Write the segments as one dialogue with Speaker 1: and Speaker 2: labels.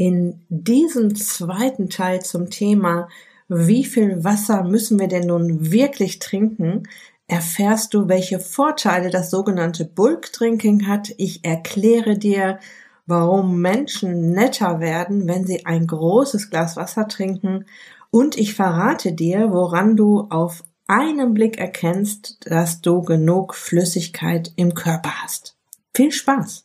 Speaker 1: In diesem zweiten Teil zum Thema, wie viel Wasser müssen wir denn nun wirklich trinken, erfährst du, welche Vorteile das sogenannte Bulk Drinking hat. Ich erkläre dir, warum Menschen netter werden, wenn sie ein großes Glas Wasser trinken. Und ich verrate dir, woran du auf einen Blick erkennst, dass du genug Flüssigkeit im Körper hast. Viel Spaß!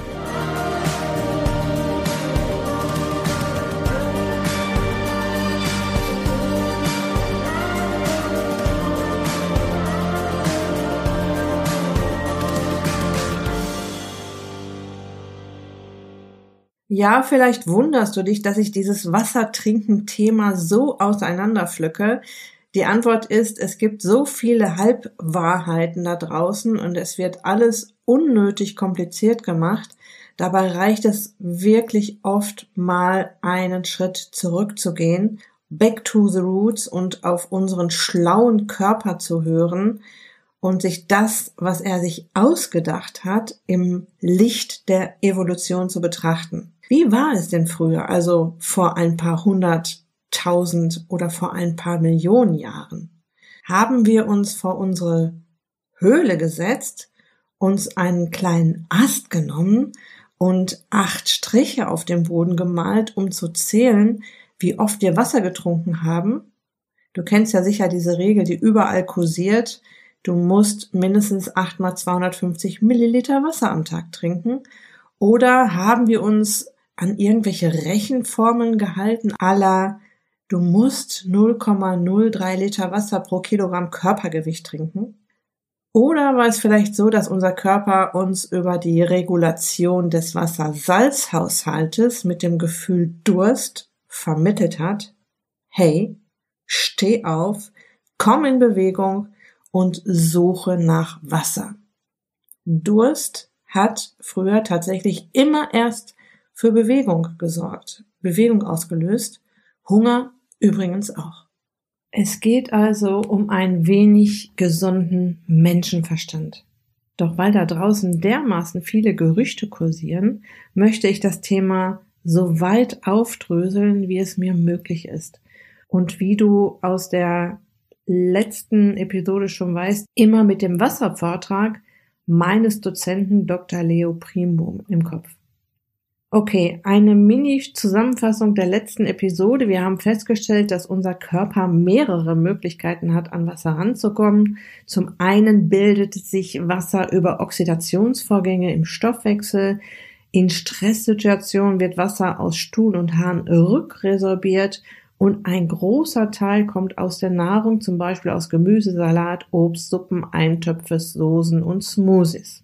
Speaker 1: Ja, vielleicht wunderst du dich, dass ich dieses Wassertrinken-Thema so auseinanderpflücke. Die Antwort ist, es gibt so viele Halbwahrheiten da draußen und es wird alles unnötig kompliziert gemacht. Dabei reicht es wirklich oft mal einen Schritt zurückzugehen, back to the roots und auf unseren schlauen Körper zu hören und sich das, was er sich ausgedacht hat, im Licht der Evolution zu betrachten. Wie war es denn früher, also vor ein paar hunderttausend oder vor ein paar Millionen Jahren? Haben wir uns vor unsere Höhle gesetzt, uns einen kleinen Ast genommen und acht Striche auf dem Boden gemalt, um zu zählen, wie oft wir Wasser getrunken haben? Du kennst ja sicher diese Regel, die überall kursiert. Du musst mindestens acht mal 250 Milliliter Wasser am Tag trinken. Oder haben wir uns an irgendwelche Rechenformeln gehalten, aller du musst 0,03 Liter Wasser pro Kilogramm Körpergewicht trinken? Oder war es vielleicht so, dass unser Körper uns über die Regulation des Wassersalzhaushaltes mit dem Gefühl Durst vermittelt hat? Hey, steh auf, komm in Bewegung und suche nach Wasser. Durst hat früher tatsächlich immer erst für Bewegung gesorgt, Bewegung ausgelöst, Hunger übrigens auch. Es geht also um ein wenig gesunden Menschenverstand. Doch weil da draußen dermaßen viele Gerüchte kursieren, möchte ich das Thema so weit aufdröseln, wie es mir möglich ist. Und wie du aus der letzten Episode schon weißt, immer mit dem Wasservortrag meines Dozenten Dr. Leo Primo im Kopf. Okay, eine Mini-Zusammenfassung der letzten Episode. Wir haben festgestellt, dass unser Körper mehrere Möglichkeiten hat, an Wasser ranzukommen. Zum einen bildet sich Wasser über Oxidationsvorgänge im Stoffwechsel. In Stresssituationen wird Wasser aus Stuhl und Haaren rückresorbiert und ein großer Teil kommt aus der Nahrung, zum Beispiel aus Gemüse, Salat, Obst, Suppen, Eintöpfe, Soßen und Smoothies.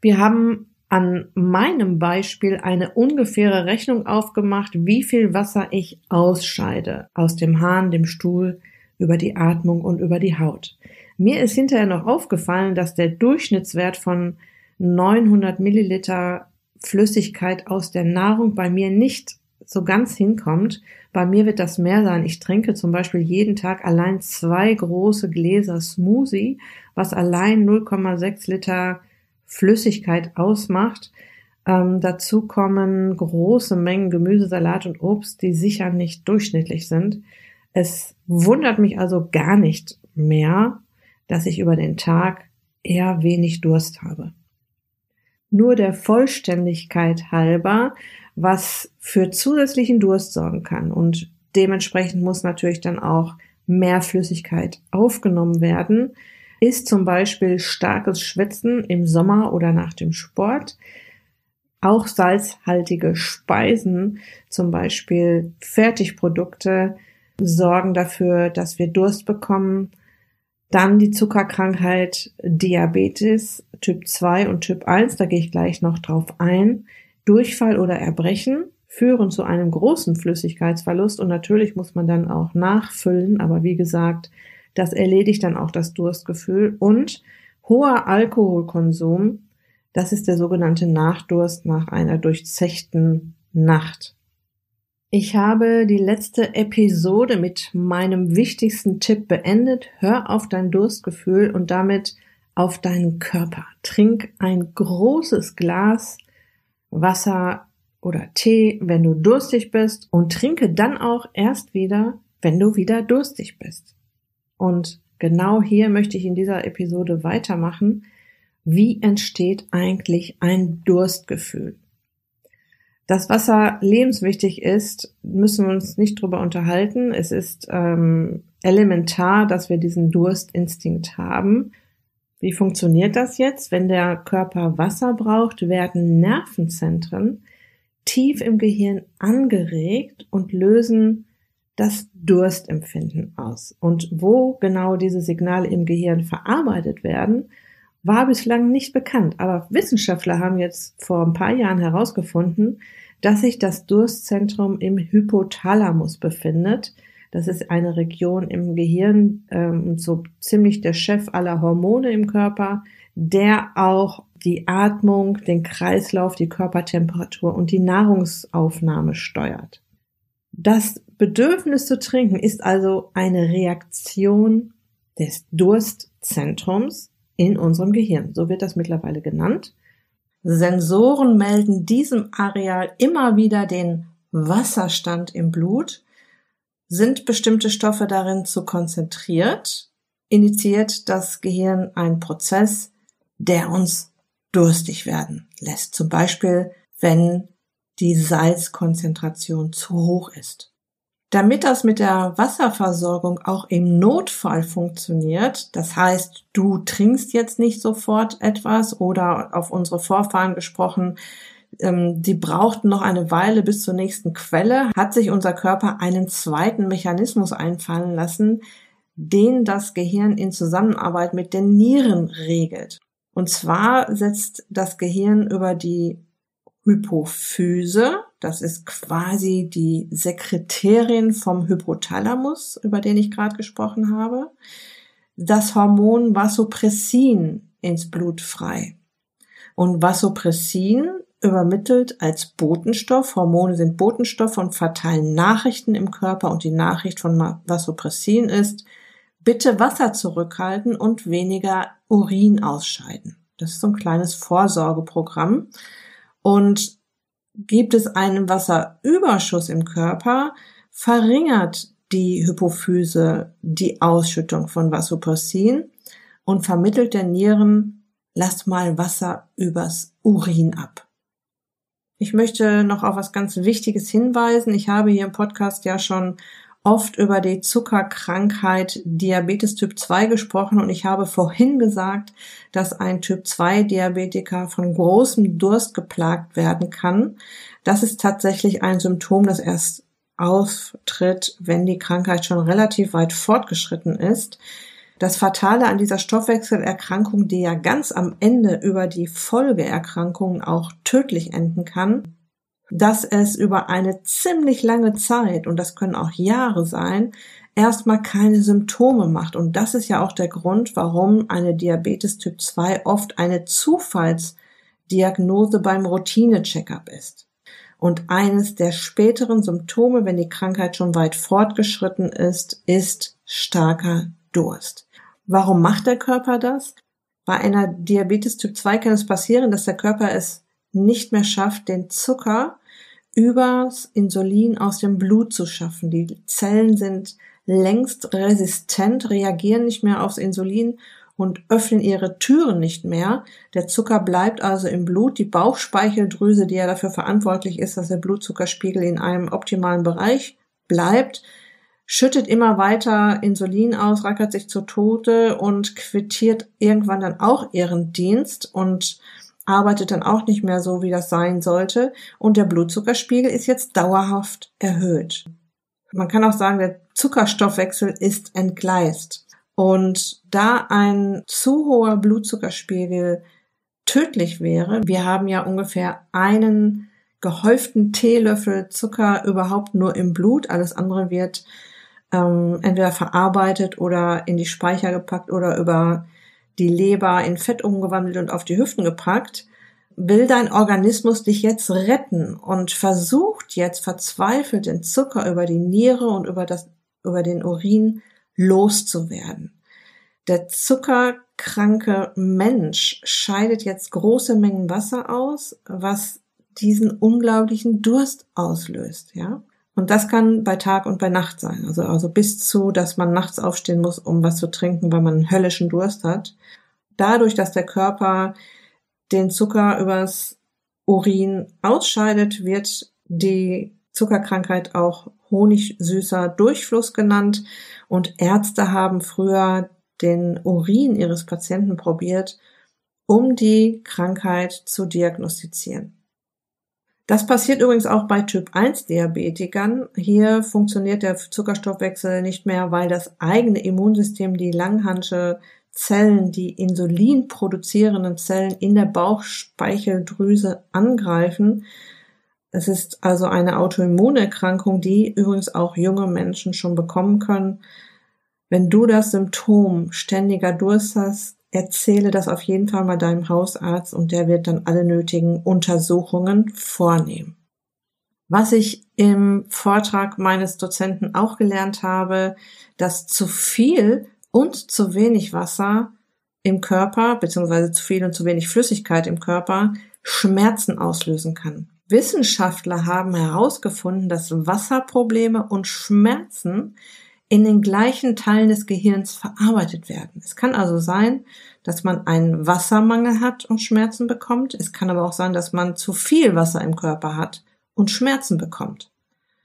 Speaker 1: Wir haben an meinem Beispiel eine ungefähre Rechnung aufgemacht, wie viel Wasser ich ausscheide aus dem Hahn, dem Stuhl, über die Atmung und über die Haut. Mir ist hinterher noch aufgefallen, dass der Durchschnittswert von 900 Milliliter Flüssigkeit aus der Nahrung bei mir nicht so ganz hinkommt. Bei mir wird das mehr sein. Ich trinke zum Beispiel jeden Tag allein zwei große Gläser Smoothie, was allein 0,6 Liter Flüssigkeit ausmacht. Ähm, dazu kommen große Mengen Gemüse, Salat und Obst, die sicher nicht durchschnittlich sind. Es wundert mich also gar nicht mehr, dass ich über den Tag eher wenig Durst habe. Nur der Vollständigkeit halber, was für zusätzlichen Durst sorgen kann und dementsprechend muss natürlich dann auch mehr Flüssigkeit aufgenommen werden, ist zum Beispiel starkes Schwitzen im Sommer oder nach dem Sport. Auch salzhaltige Speisen, zum Beispiel Fertigprodukte, sorgen dafür, dass wir Durst bekommen. Dann die Zuckerkrankheit Diabetes Typ 2 und Typ 1, da gehe ich gleich noch drauf ein. Durchfall oder Erbrechen führen zu einem großen Flüssigkeitsverlust und natürlich muss man dann auch nachfüllen, aber wie gesagt, das erledigt dann auch das Durstgefühl und hoher Alkoholkonsum. Das ist der sogenannte Nachdurst nach einer durchzechten Nacht. Ich habe die letzte Episode mit meinem wichtigsten Tipp beendet. Hör auf dein Durstgefühl und damit auf deinen Körper. Trink ein großes Glas Wasser oder Tee, wenn du durstig bist und trinke dann auch erst wieder, wenn du wieder durstig bist. Und genau hier möchte ich in dieser Episode weitermachen. Wie entsteht eigentlich ein Durstgefühl? Dass Wasser lebenswichtig ist, müssen wir uns nicht drüber unterhalten. Es ist ähm, elementar, dass wir diesen Durstinstinkt haben. Wie funktioniert das jetzt? Wenn der Körper Wasser braucht, werden Nervenzentren tief im Gehirn angeregt und lösen das Durstempfinden aus. Und wo genau diese Signale im Gehirn verarbeitet werden, war bislang nicht bekannt. Aber Wissenschaftler haben jetzt vor ein paar Jahren herausgefunden, dass sich das Durstzentrum im Hypothalamus befindet. Das ist eine Region im Gehirn, ähm, so ziemlich der Chef aller Hormone im Körper, der auch die Atmung, den Kreislauf, die Körpertemperatur und die Nahrungsaufnahme steuert. Das Bedürfnis zu trinken ist also eine Reaktion des Durstzentrums in unserem Gehirn. So wird das mittlerweile genannt. Sensoren melden diesem Areal immer wieder den Wasserstand im Blut. Sind bestimmte Stoffe darin zu konzentriert, initiiert das Gehirn einen Prozess, der uns durstig werden lässt. Zum Beispiel, wenn die Salzkonzentration zu hoch ist. Damit das mit der Wasserversorgung auch im Notfall funktioniert, das heißt, du trinkst jetzt nicht sofort etwas oder auf unsere Vorfahren gesprochen, ähm, die brauchten noch eine Weile bis zur nächsten Quelle, hat sich unser Körper einen zweiten Mechanismus einfallen lassen, den das Gehirn in Zusammenarbeit mit den Nieren regelt. Und zwar setzt das Gehirn über die Hypophyse, das ist quasi die Sekretärin vom Hypothalamus, über den ich gerade gesprochen habe, das Hormon Vasopressin ins Blut frei. Und Vasopressin übermittelt als Botenstoff, Hormone sind Botenstoff und verteilen Nachrichten im Körper und die Nachricht von Vasopressin ist, bitte Wasser zurückhalten und weniger Urin ausscheiden. Das ist so ein kleines Vorsorgeprogramm. Und gibt es einen Wasserüberschuss im Körper, verringert die Hypophyse die Ausschüttung von Vasopressin und vermittelt der Nieren, lass mal Wasser übers Urin ab. Ich möchte noch auf was ganz Wichtiges hinweisen. Ich habe hier im Podcast ja schon oft über die Zuckerkrankheit Diabetes Typ 2 gesprochen und ich habe vorhin gesagt, dass ein Typ 2 Diabetiker von großem Durst geplagt werden kann. Das ist tatsächlich ein Symptom, das erst auftritt, wenn die Krankheit schon relativ weit fortgeschritten ist. Das Fatale an dieser Stoffwechselerkrankung, die ja ganz am Ende über die Folgeerkrankungen auch tödlich enden kann, dass es über eine ziemlich lange Zeit, und das können auch Jahre sein, erstmal keine Symptome macht. Und das ist ja auch der Grund, warum eine Diabetes Typ 2 oft eine Zufallsdiagnose beim Routine-Checkup ist. Und eines der späteren Symptome, wenn die Krankheit schon weit fortgeschritten ist, ist starker Durst. Warum macht der Körper das? Bei einer Diabetes Typ 2 kann es passieren, dass der Körper es nicht mehr schafft, den Zucker übers Insulin aus dem Blut zu schaffen. Die Zellen sind längst resistent, reagieren nicht mehr aufs Insulin und öffnen ihre Türen nicht mehr. Der Zucker bleibt also im Blut. Die Bauchspeicheldrüse, die ja dafür verantwortlich ist, dass der Blutzuckerspiegel in einem optimalen Bereich bleibt, schüttet immer weiter Insulin aus, rackert sich zu Tode und quittiert irgendwann dann auch ihren Dienst und arbeitet dann auch nicht mehr so, wie das sein sollte und der Blutzuckerspiegel ist jetzt dauerhaft erhöht. Man kann auch sagen, der Zuckerstoffwechsel ist entgleist. Und da ein zu hoher Blutzuckerspiegel tödlich wäre, wir haben ja ungefähr einen gehäuften Teelöffel Zucker überhaupt nur im Blut, alles andere wird ähm, entweder verarbeitet oder in die Speicher gepackt oder über die Leber in Fett umgewandelt und auf die Hüften gepackt. will dein Organismus dich jetzt retten und versucht jetzt verzweifelt den Zucker über die Niere und über das, über den Urin loszuwerden. Der zuckerkranke Mensch scheidet jetzt große Mengen Wasser aus, was diesen unglaublichen Durst auslöst, ja. Und das kann bei Tag und bei Nacht sein. Also, also bis zu, dass man nachts aufstehen muss, um was zu trinken, weil man einen höllischen Durst hat. Dadurch, dass der Körper den Zucker übers Urin ausscheidet, wird die Zuckerkrankheit auch honigsüßer Durchfluss genannt. Und Ärzte haben früher den Urin ihres Patienten probiert, um die Krankheit zu diagnostizieren. Das passiert übrigens auch bei Typ 1 Diabetikern. Hier funktioniert der Zuckerstoffwechsel nicht mehr, weil das eigene Immunsystem die Langhansche Zellen, die Insulin produzierenden Zellen in der Bauchspeicheldrüse angreifen. Es ist also eine Autoimmunerkrankung, die übrigens auch junge Menschen schon bekommen können. Wenn du das Symptom ständiger Durst hast, erzähle das auf jeden Fall mal deinem Hausarzt und der wird dann alle nötigen Untersuchungen vornehmen. Was ich im Vortrag meines Dozenten auch gelernt habe, dass zu viel und zu wenig Wasser im Körper, beziehungsweise zu viel und zu wenig Flüssigkeit im Körper, Schmerzen auslösen kann. Wissenschaftler haben herausgefunden, dass Wasserprobleme und Schmerzen in den gleichen Teilen des Gehirns verarbeitet werden. Es kann also sein, dass man einen Wassermangel hat und Schmerzen bekommt. Es kann aber auch sein, dass man zu viel Wasser im Körper hat und Schmerzen bekommt.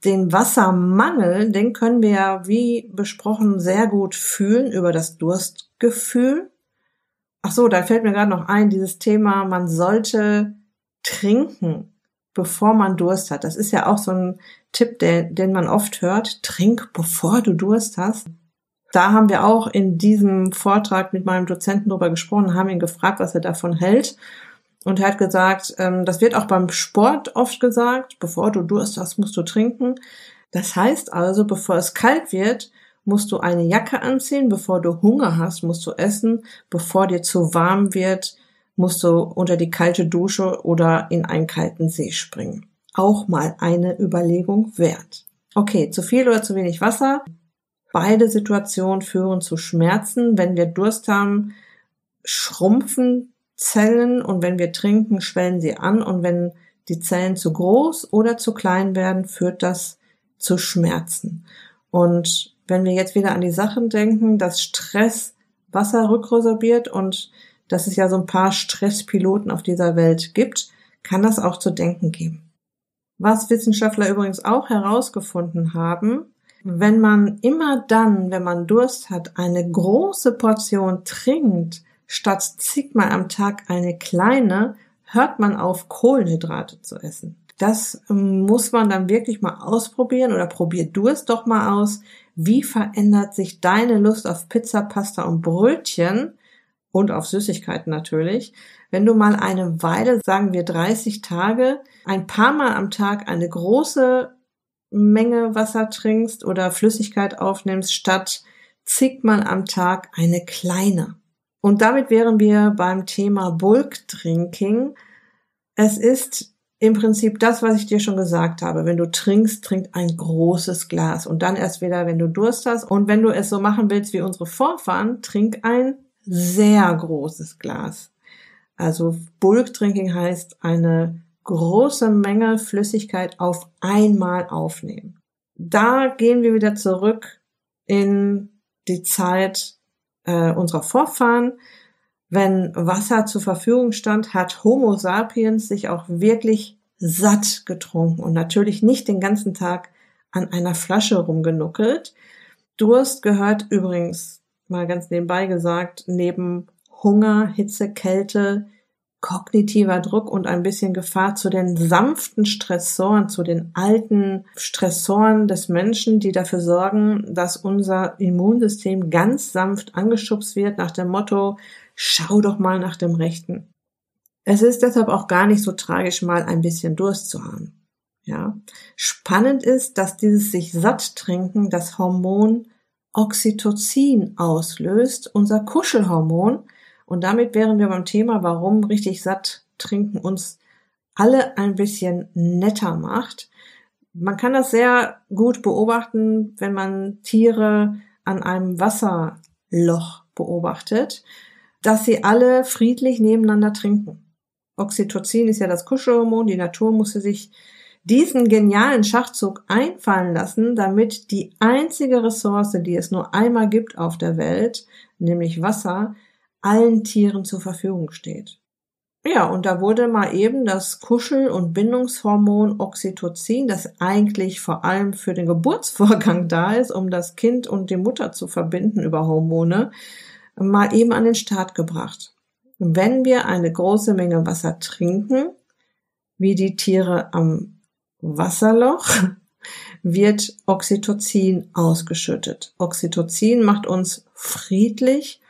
Speaker 1: Den Wassermangel, den können wir ja, wie besprochen, sehr gut fühlen über das Durstgefühl. Ach so, da fällt mir gerade noch ein, dieses Thema, man sollte trinken bevor man Durst hat. Das ist ja auch so ein Tipp, den, den man oft hört. Trink, bevor du Durst hast. Da haben wir auch in diesem Vortrag mit meinem Dozenten drüber gesprochen, haben ihn gefragt, was er davon hält. Und er hat gesagt, ähm, das wird auch beim Sport oft gesagt, bevor du Durst hast, musst du trinken. Das heißt also, bevor es kalt wird, musst du eine Jacke anziehen, bevor du Hunger hast, musst du essen, bevor dir zu warm wird, musst du unter die kalte Dusche oder in einen kalten See springen. Auch mal eine Überlegung wert. Okay, zu viel oder zu wenig Wasser. Beide Situationen führen zu Schmerzen. Wenn wir Durst haben, schrumpfen Zellen und wenn wir trinken, schwellen sie an und wenn die Zellen zu groß oder zu klein werden, führt das zu Schmerzen. Und wenn wir jetzt wieder an die Sachen denken, dass Stress Wasser rückresorbiert und dass es ja so ein paar Stresspiloten auf dieser Welt gibt, kann das auch zu denken geben. Was Wissenschaftler übrigens auch herausgefunden haben, wenn man immer dann, wenn man Durst hat, eine große Portion trinkt, statt zigmal am Tag eine kleine, hört man auf, Kohlenhydrate zu essen. Das ähm, muss man dann wirklich mal ausprobieren oder probier du es doch mal aus. Wie verändert sich deine Lust auf Pizza, Pasta und Brötchen, und auf Süßigkeiten natürlich. Wenn du mal eine Weile, sagen wir 30 Tage, ein paar Mal am Tag eine große Menge Wasser trinkst oder Flüssigkeit aufnimmst, statt zigmal am Tag eine kleine. Und damit wären wir beim Thema Bulk Drinking. Es ist im Prinzip das, was ich dir schon gesagt habe. Wenn du trinkst, trink ein großes Glas und dann erst wieder, wenn du Durst hast. Und wenn du es so machen willst wie unsere Vorfahren, trink ein sehr großes Glas. Also Bulk Drinking heißt eine große Menge Flüssigkeit auf einmal aufnehmen. Da gehen wir wieder zurück in die Zeit äh, unserer Vorfahren. Wenn Wasser zur Verfügung stand, hat Homo sapiens sich auch wirklich satt getrunken und natürlich nicht den ganzen Tag an einer Flasche rumgenuckelt. Durst gehört übrigens mal ganz nebenbei gesagt, neben Hunger, Hitze, Kälte, kognitiver Druck und ein bisschen Gefahr zu den sanften Stressoren, zu den alten Stressoren des Menschen, die dafür sorgen, dass unser Immunsystem ganz sanft angeschubst wird nach dem Motto, schau doch mal nach dem Rechten. Es ist deshalb auch gar nicht so tragisch, mal ein bisschen Durst zu haben. Ja. Spannend ist, dass dieses sich satt trinken das Hormon Oxytocin auslöst, unser Kuschelhormon. Und damit wären wir beim Thema, warum richtig satt Wassertrinken uns alle ein bisschen netter macht. Man kann das sehr gut beobachten, wenn man Tiere an einem Wasserloch beobachtet, dass sie alle friedlich nebeneinander trinken. Oxytocin ist ja das Kuschelhormon. Die Natur musste sich diesen genialen Schachzug einfallen lassen, damit die einzige Ressource, die es nur einmal gibt auf der Welt, nämlich Wasser, allen Tieren zur Verfügung steht. Ja, und da wurde mal eben das Kuschel- und Bindungshormon Oxytocin, das eigentlich vor allem für den Geburtsvorgang da ist, um das Kind und die Mutter zu verbinden über Hormone, mal eben an den Start gebracht. Wenn wir eine große Menge Wasser trinken, wie die Tiere am Wasserloch, wird Oxytocin ausgeschüttet. Oxytocin macht uns friedlich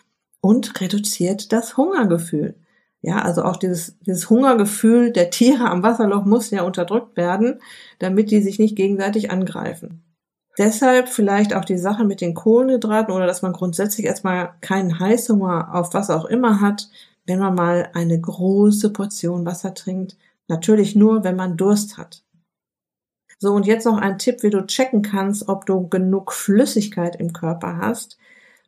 Speaker 1: und reduziert das Hungergefühl. Ja, also auch dieses, dieses Hungergefühl der Tiere am Wasserloch muss ja unterdrückt werden, damit die sich nicht gegenseitig angreifen. Deshalb vielleicht auch die Sache mit den Kohlenhydraten oder dass man grundsätzlich erstmal keinen Heißhunger auf was auch immer hat, wenn man mal eine große Portion Wasser trinkt. Natürlich nur, wenn man Durst hat. So, und jetzt noch ein Tipp, wie du checken kannst, ob du genug Flüssigkeit im Körper hast.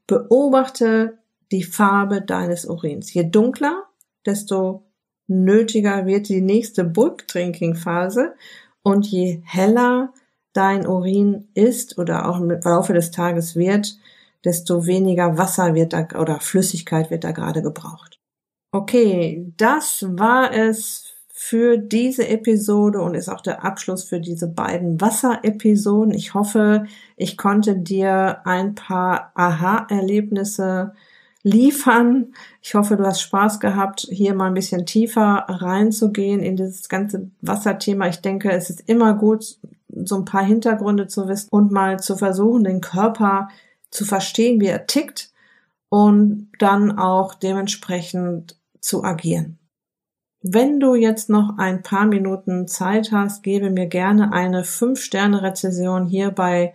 Speaker 1: Beobachte die Farbe deines Urins. Je dunkler, desto nötiger wird die nächste Bulk-Drinking-Phase und je heller dein Urin ist oder auch im Laufe des Tages wird, desto weniger Wasser wird da oder Flüssigkeit wird da gerade gebraucht. Okay, das war es für diese Episode und ist auch der Abschluss für diese beiden Wasserepisoden. Ich hoffe, ich konnte dir ein paar Aha-Erlebnisse liefern. Ich hoffe, du hast Spaß gehabt, hier mal ein bisschen tiefer reinzugehen in dieses ganze Wasserthema. Ich denke, es ist immer gut, so ein paar Hintergründe zu wissen und mal zu versuchen, den Körper zu verstehen, wie er tickt und dann auch dementsprechend zu agieren. Wenn du jetzt noch ein paar Minuten Zeit hast, gebe mir gerne eine 5-Sterne-Rezession hier bei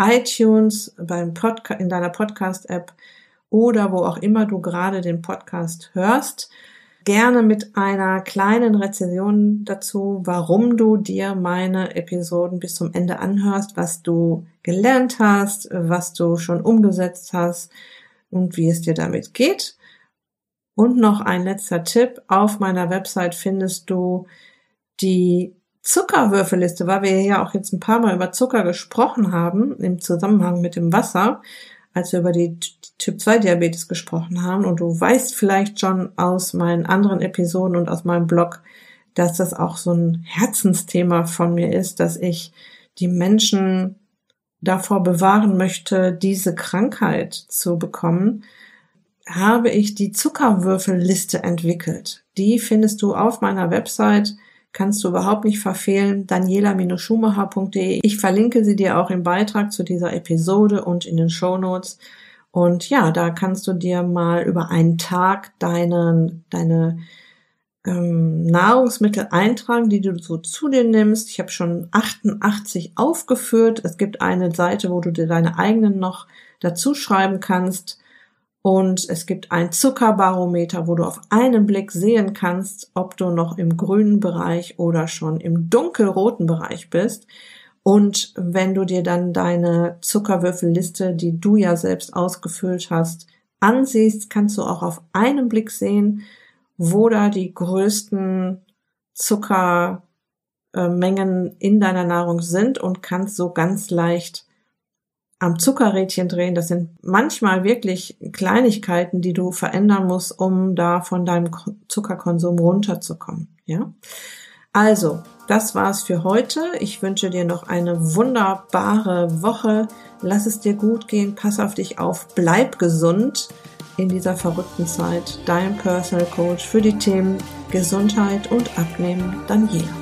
Speaker 1: iTunes, beim Podca in deiner Podcast-App oder wo auch immer du gerade den Podcast hörst. Gerne mit einer kleinen Rezession dazu, warum du dir meine Episoden bis zum Ende anhörst, was du gelernt hast, was du schon umgesetzt hast und wie es dir damit geht. Und noch ein letzter Tipp. Auf meiner Website findest du die Zuckerwürfelliste, weil wir ja auch jetzt ein paar Mal über Zucker gesprochen haben im Zusammenhang mit dem Wasser, als wir über die Typ 2 Diabetes gesprochen haben. Und du weißt vielleicht schon aus meinen anderen Episoden und aus meinem Blog, dass das auch so ein Herzensthema von mir ist, dass ich die Menschen davor bewahren möchte, diese Krankheit zu bekommen habe ich die Zuckerwürfelliste entwickelt. Die findest du auf meiner Website, kannst du überhaupt nicht verfehlen, daniela-schumacher.de. Ich verlinke sie dir auch im Beitrag zu dieser Episode und in den Show Notes. Und ja, da kannst du dir mal über einen Tag deinen, deine ähm, Nahrungsmittel eintragen, die du so zu dir nimmst. Ich habe schon 88 aufgeführt. Es gibt eine Seite, wo du dir deine eigenen noch dazu schreiben kannst. Und es gibt ein Zuckerbarometer, wo du auf einen Blick sehen kannst, ob du noch im grünen Bereich oder schon im dunkelroten Bereich bist. Und wenn du dir dann deine Zuckerwürfelliste, die du ja selbst ausgefüllt hast, ansiehst, kannst du auch auf einen Blick sehen, wo da die größten Zuckermengen in deiner Nahrung sind und kannst so ganz leicht am Zuckerrädchen drehen. Das sind manchmal wirklich Kleinigkeiten, die du verändern musst, um da von deinem Zuckerkonsum runterzukommen. Ja. Also, das war's für heute. Ich wünsche dir noch eine wunderbare Woche. Lass es dir gut gehen. Pass auf dich auf. Bleib gesund in dieser verrückten Zeit. Dein Personal Coach für die Themen Gesundheit und Abnehmen, Daniela.